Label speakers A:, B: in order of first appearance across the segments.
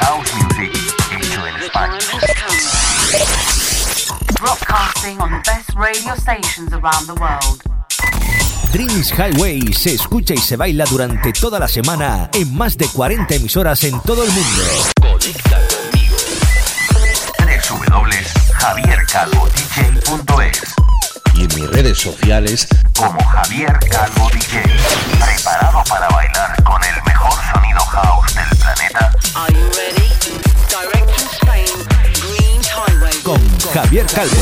A: house music hecho en España.
B: Broadcasting on the best radio stations around the world.
C: Dreams Highway se escucha y se baila durante toda la semana en más de 40 emisoras en todo el mundo.
D: Conecta conmigo.
A: www.javiercalvodj.es
E: y en mis redes sociales
A: como Javier Calvo DJ. Preparado para bailar Con
C: Javier Calvo.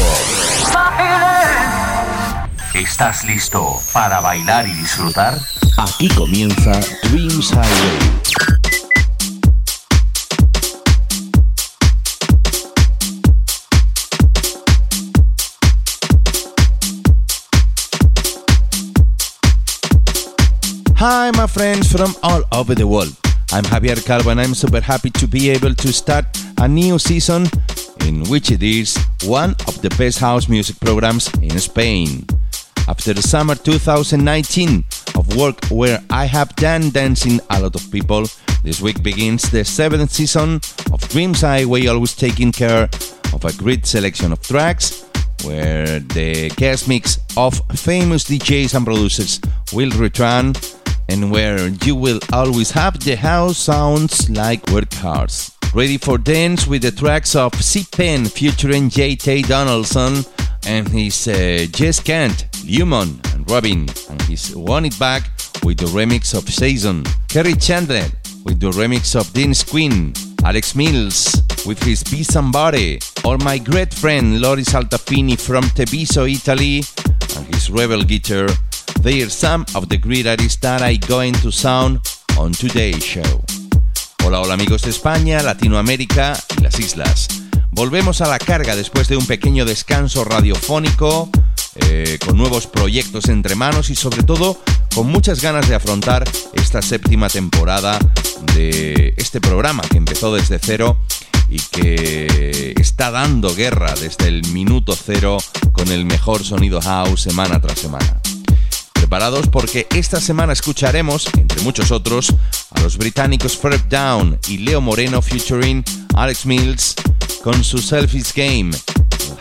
A: ¿Estás listo para bailar y disfrutar?
E: aquí comienza Dreams Highway. Hi, my friends from all over the world. I'm Javier Calvo and I'm super happy to be able to start a new season in which it is one of the best house music programs in Spain. After the summer 2019 of work where I have done dancing a lot of people, this week begins the seventh season of Dreams Highway, always taking care of a great selection of tracks where the guest mix of famous DJs and producers will return and where you will always have the house sounds like workhorse. Ready for dance with the tracks of C Pen featuring J.T. Donaldson and his uh, Jess Kent, Lumon, and Robin, and his Want It Back with the remix of Season. Kerry Chandler with the remix of Dean's Queen. Alex Mills with his Be Somebody, or my great friend Loris Altafini from Tebiso, Italy, and his Rebel Guitar. They are some of the great artists that I going to sound on today's show. Hola, hola amigos de España, Latinoamérica y las islas. Volvemos a la carga después de un pequeño descanso radiofónico, eh, con nuevos proyectos entre manos y sobre todo con muchas ganas de afrontar esta séptima temporada de este programa que empezó desde cero y que está dando guerra desde el minuto cero con el mejor sonido house semana tras semana. Preparados porque esta semana escucharemos, entre muchos otros, a los británicos Fred Down y Leo Moreno featuring Alex Mills con su Selfish Game,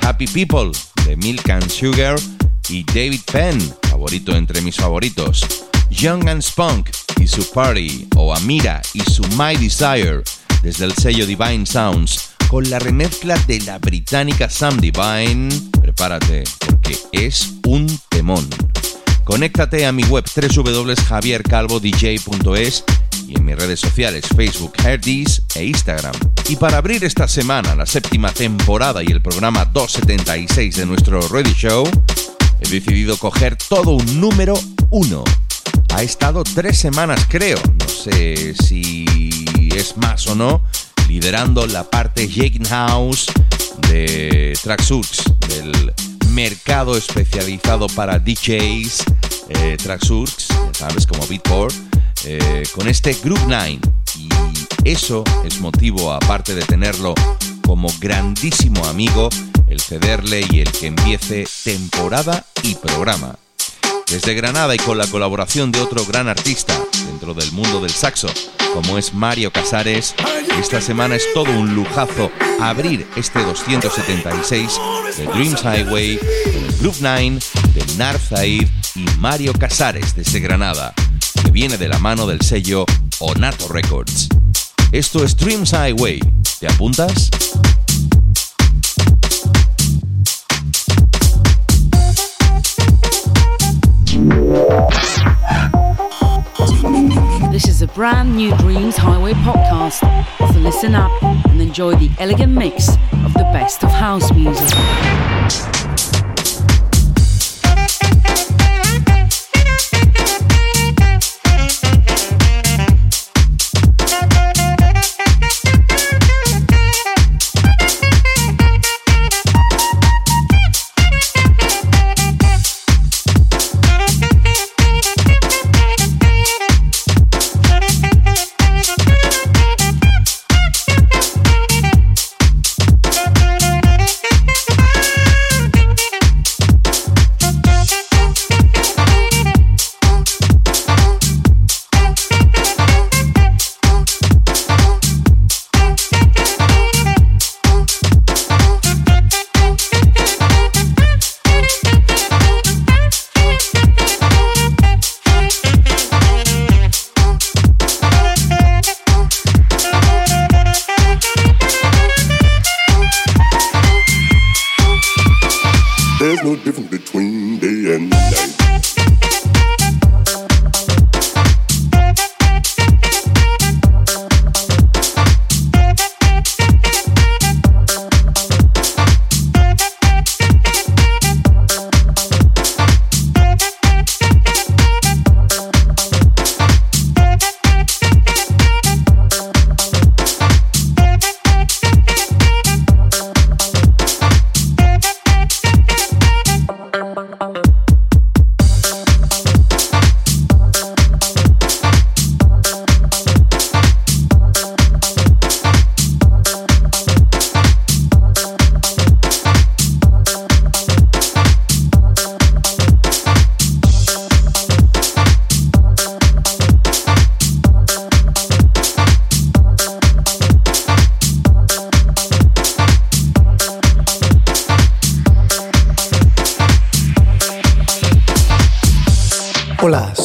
E: Happy People de Milk and Sugar y David Penn, favorito entre mis favoritos, Young and Spunk y su Party, o Amira y su My Desire, desde el sello Divine Sounds, con la remezcla de la británica Sam Divine. Prepárate, porque es un temón. Conéctate a mi web www.javiercalvodj.es y en mis redes sociales Facebook, Herdis e Instagram. Y para abrir esta semana la séptima temporada y el programa 276 de nuestro Radio Show, he decidido coger todo un número uno. Ha estado tres semanas, creo, no sé si es más o no, liderando la parte Shaking House de Tracksuits, del mercado especializado para DJs, eh, Tracksuits, ya sabes, como Beatport, eh, con este Group 9. Y eso es motivo, aparte de tenerlo como grandísimo amigo, el cederle y el que empiece temporada y programa. Desde Granada y con la colaboración de otro gran artista dentro del mundo del saxo, como es Mario Casares, esta semana es todo un lujazo abrir este 276 de Dreams Highway con el Group 9 de Nar Zaid y Mario Casares desde Granada, viene de la mano del sello Onato Records. Esto es Dreams Highway. ¿Te apuntas?
F: This is a brand new Dreams Highway podcast. So listen up and enjoy the elegant mix of the best of house music.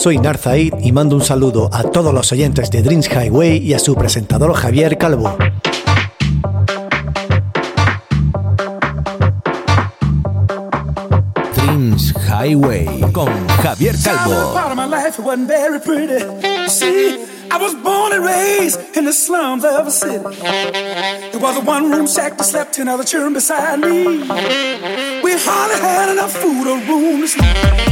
G: Soy Narzaid y mando un saludo a todos los oyentes de Dreams Highway y a su presentador Javier Calvo.
C: Dreams Highway con Javier Calvo.
H: I was born and raised in the slums of a city. It was a one room shack that slept ten other children beside me. We hardly had enough food or room to sleep.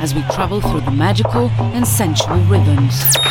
B: As we travel through the magical and sensual rhythms.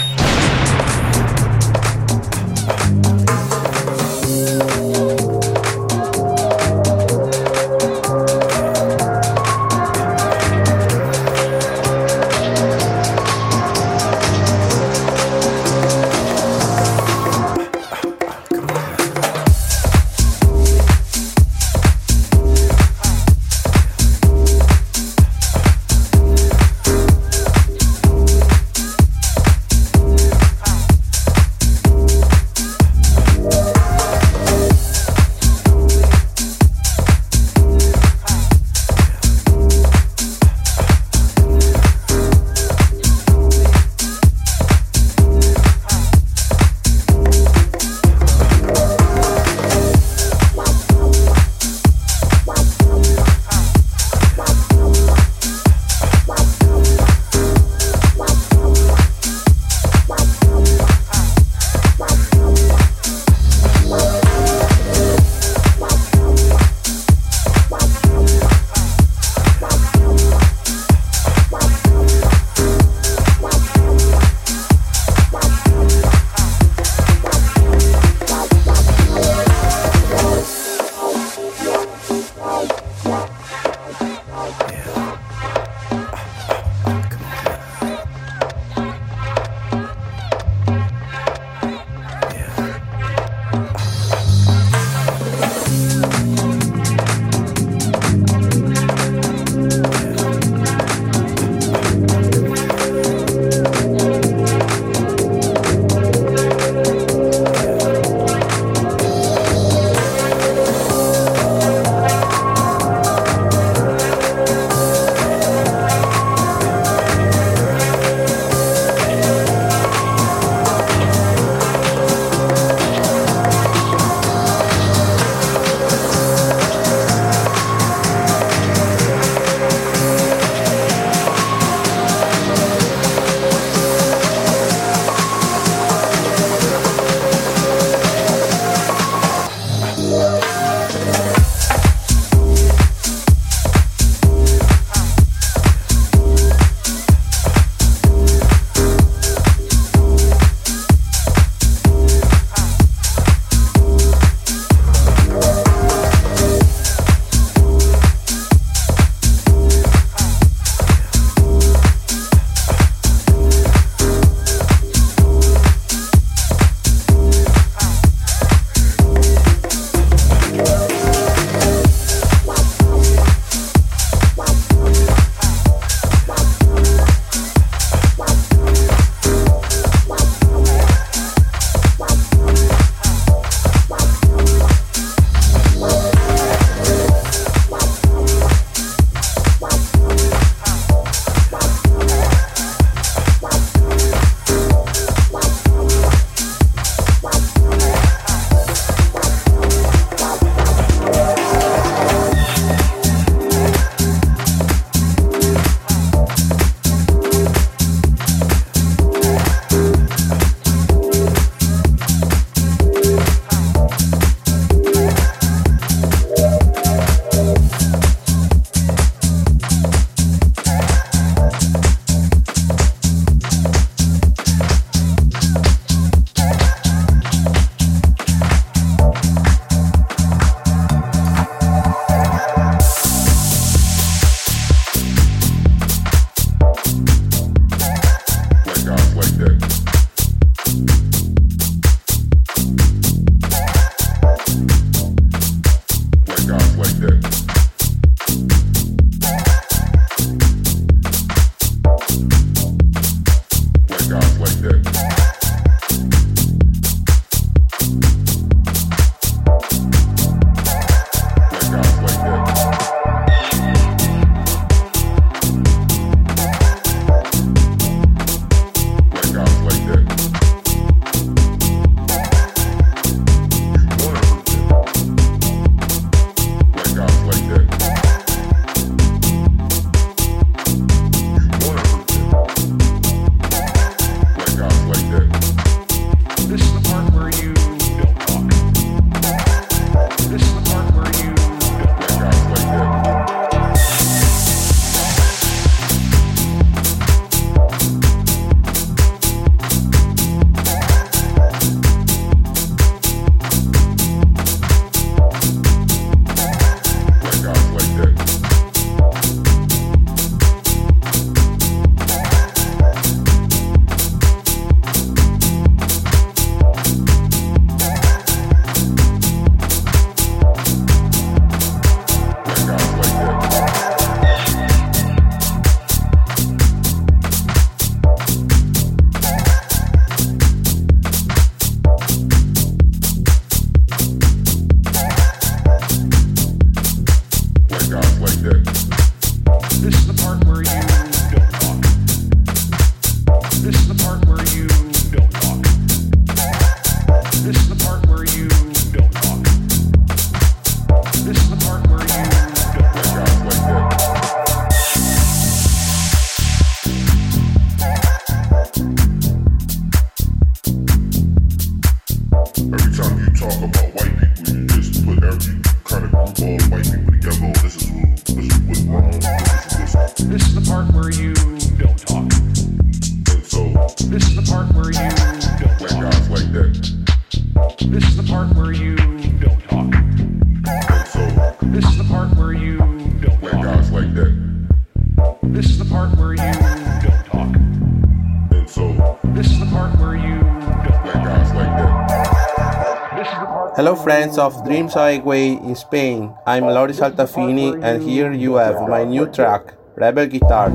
I: Dreams Highway in Spain. I'm Loris Altafini, and here you have my new track, Rebel Guitar.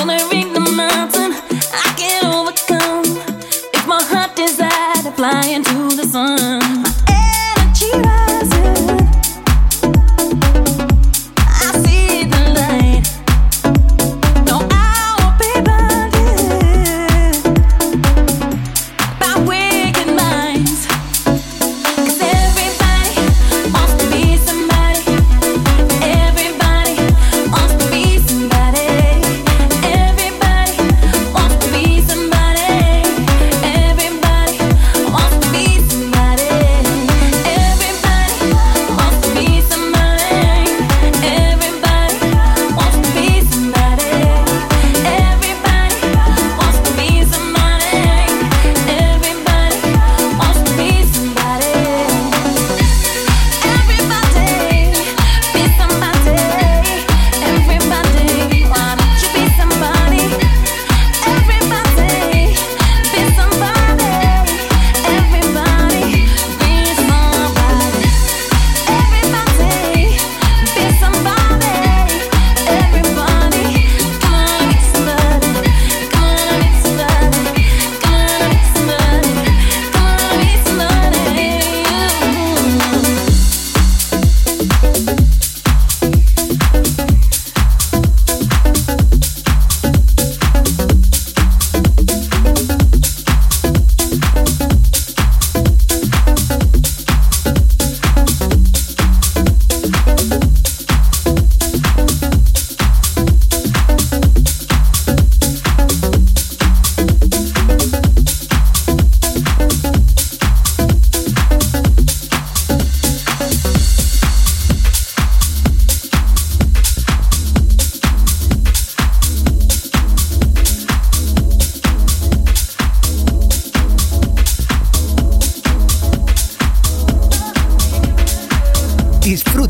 J: gonna
K: ring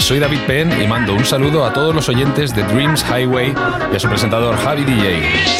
L: Soy David Penn y mando un saludo a todos los oyentes de Dreams Highway y a su presentador Javi DJ.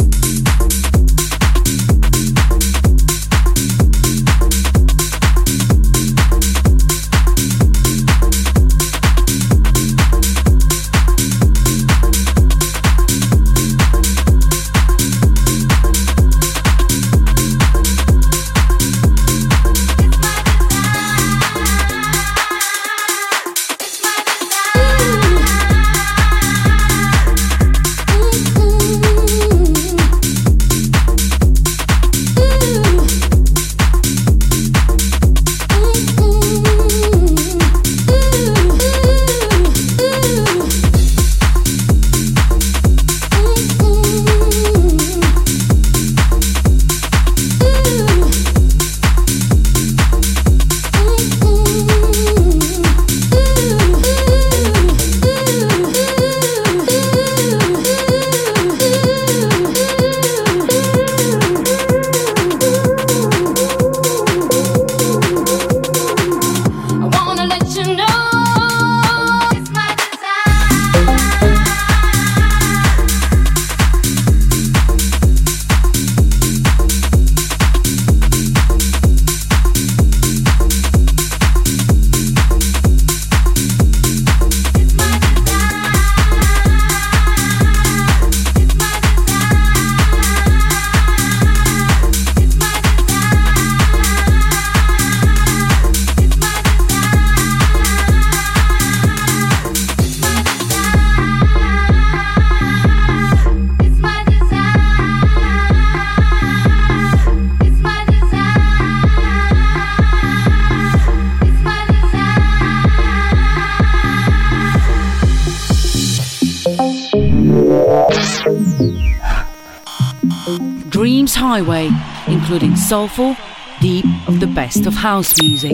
F: Including soulful, deep of the best of house music.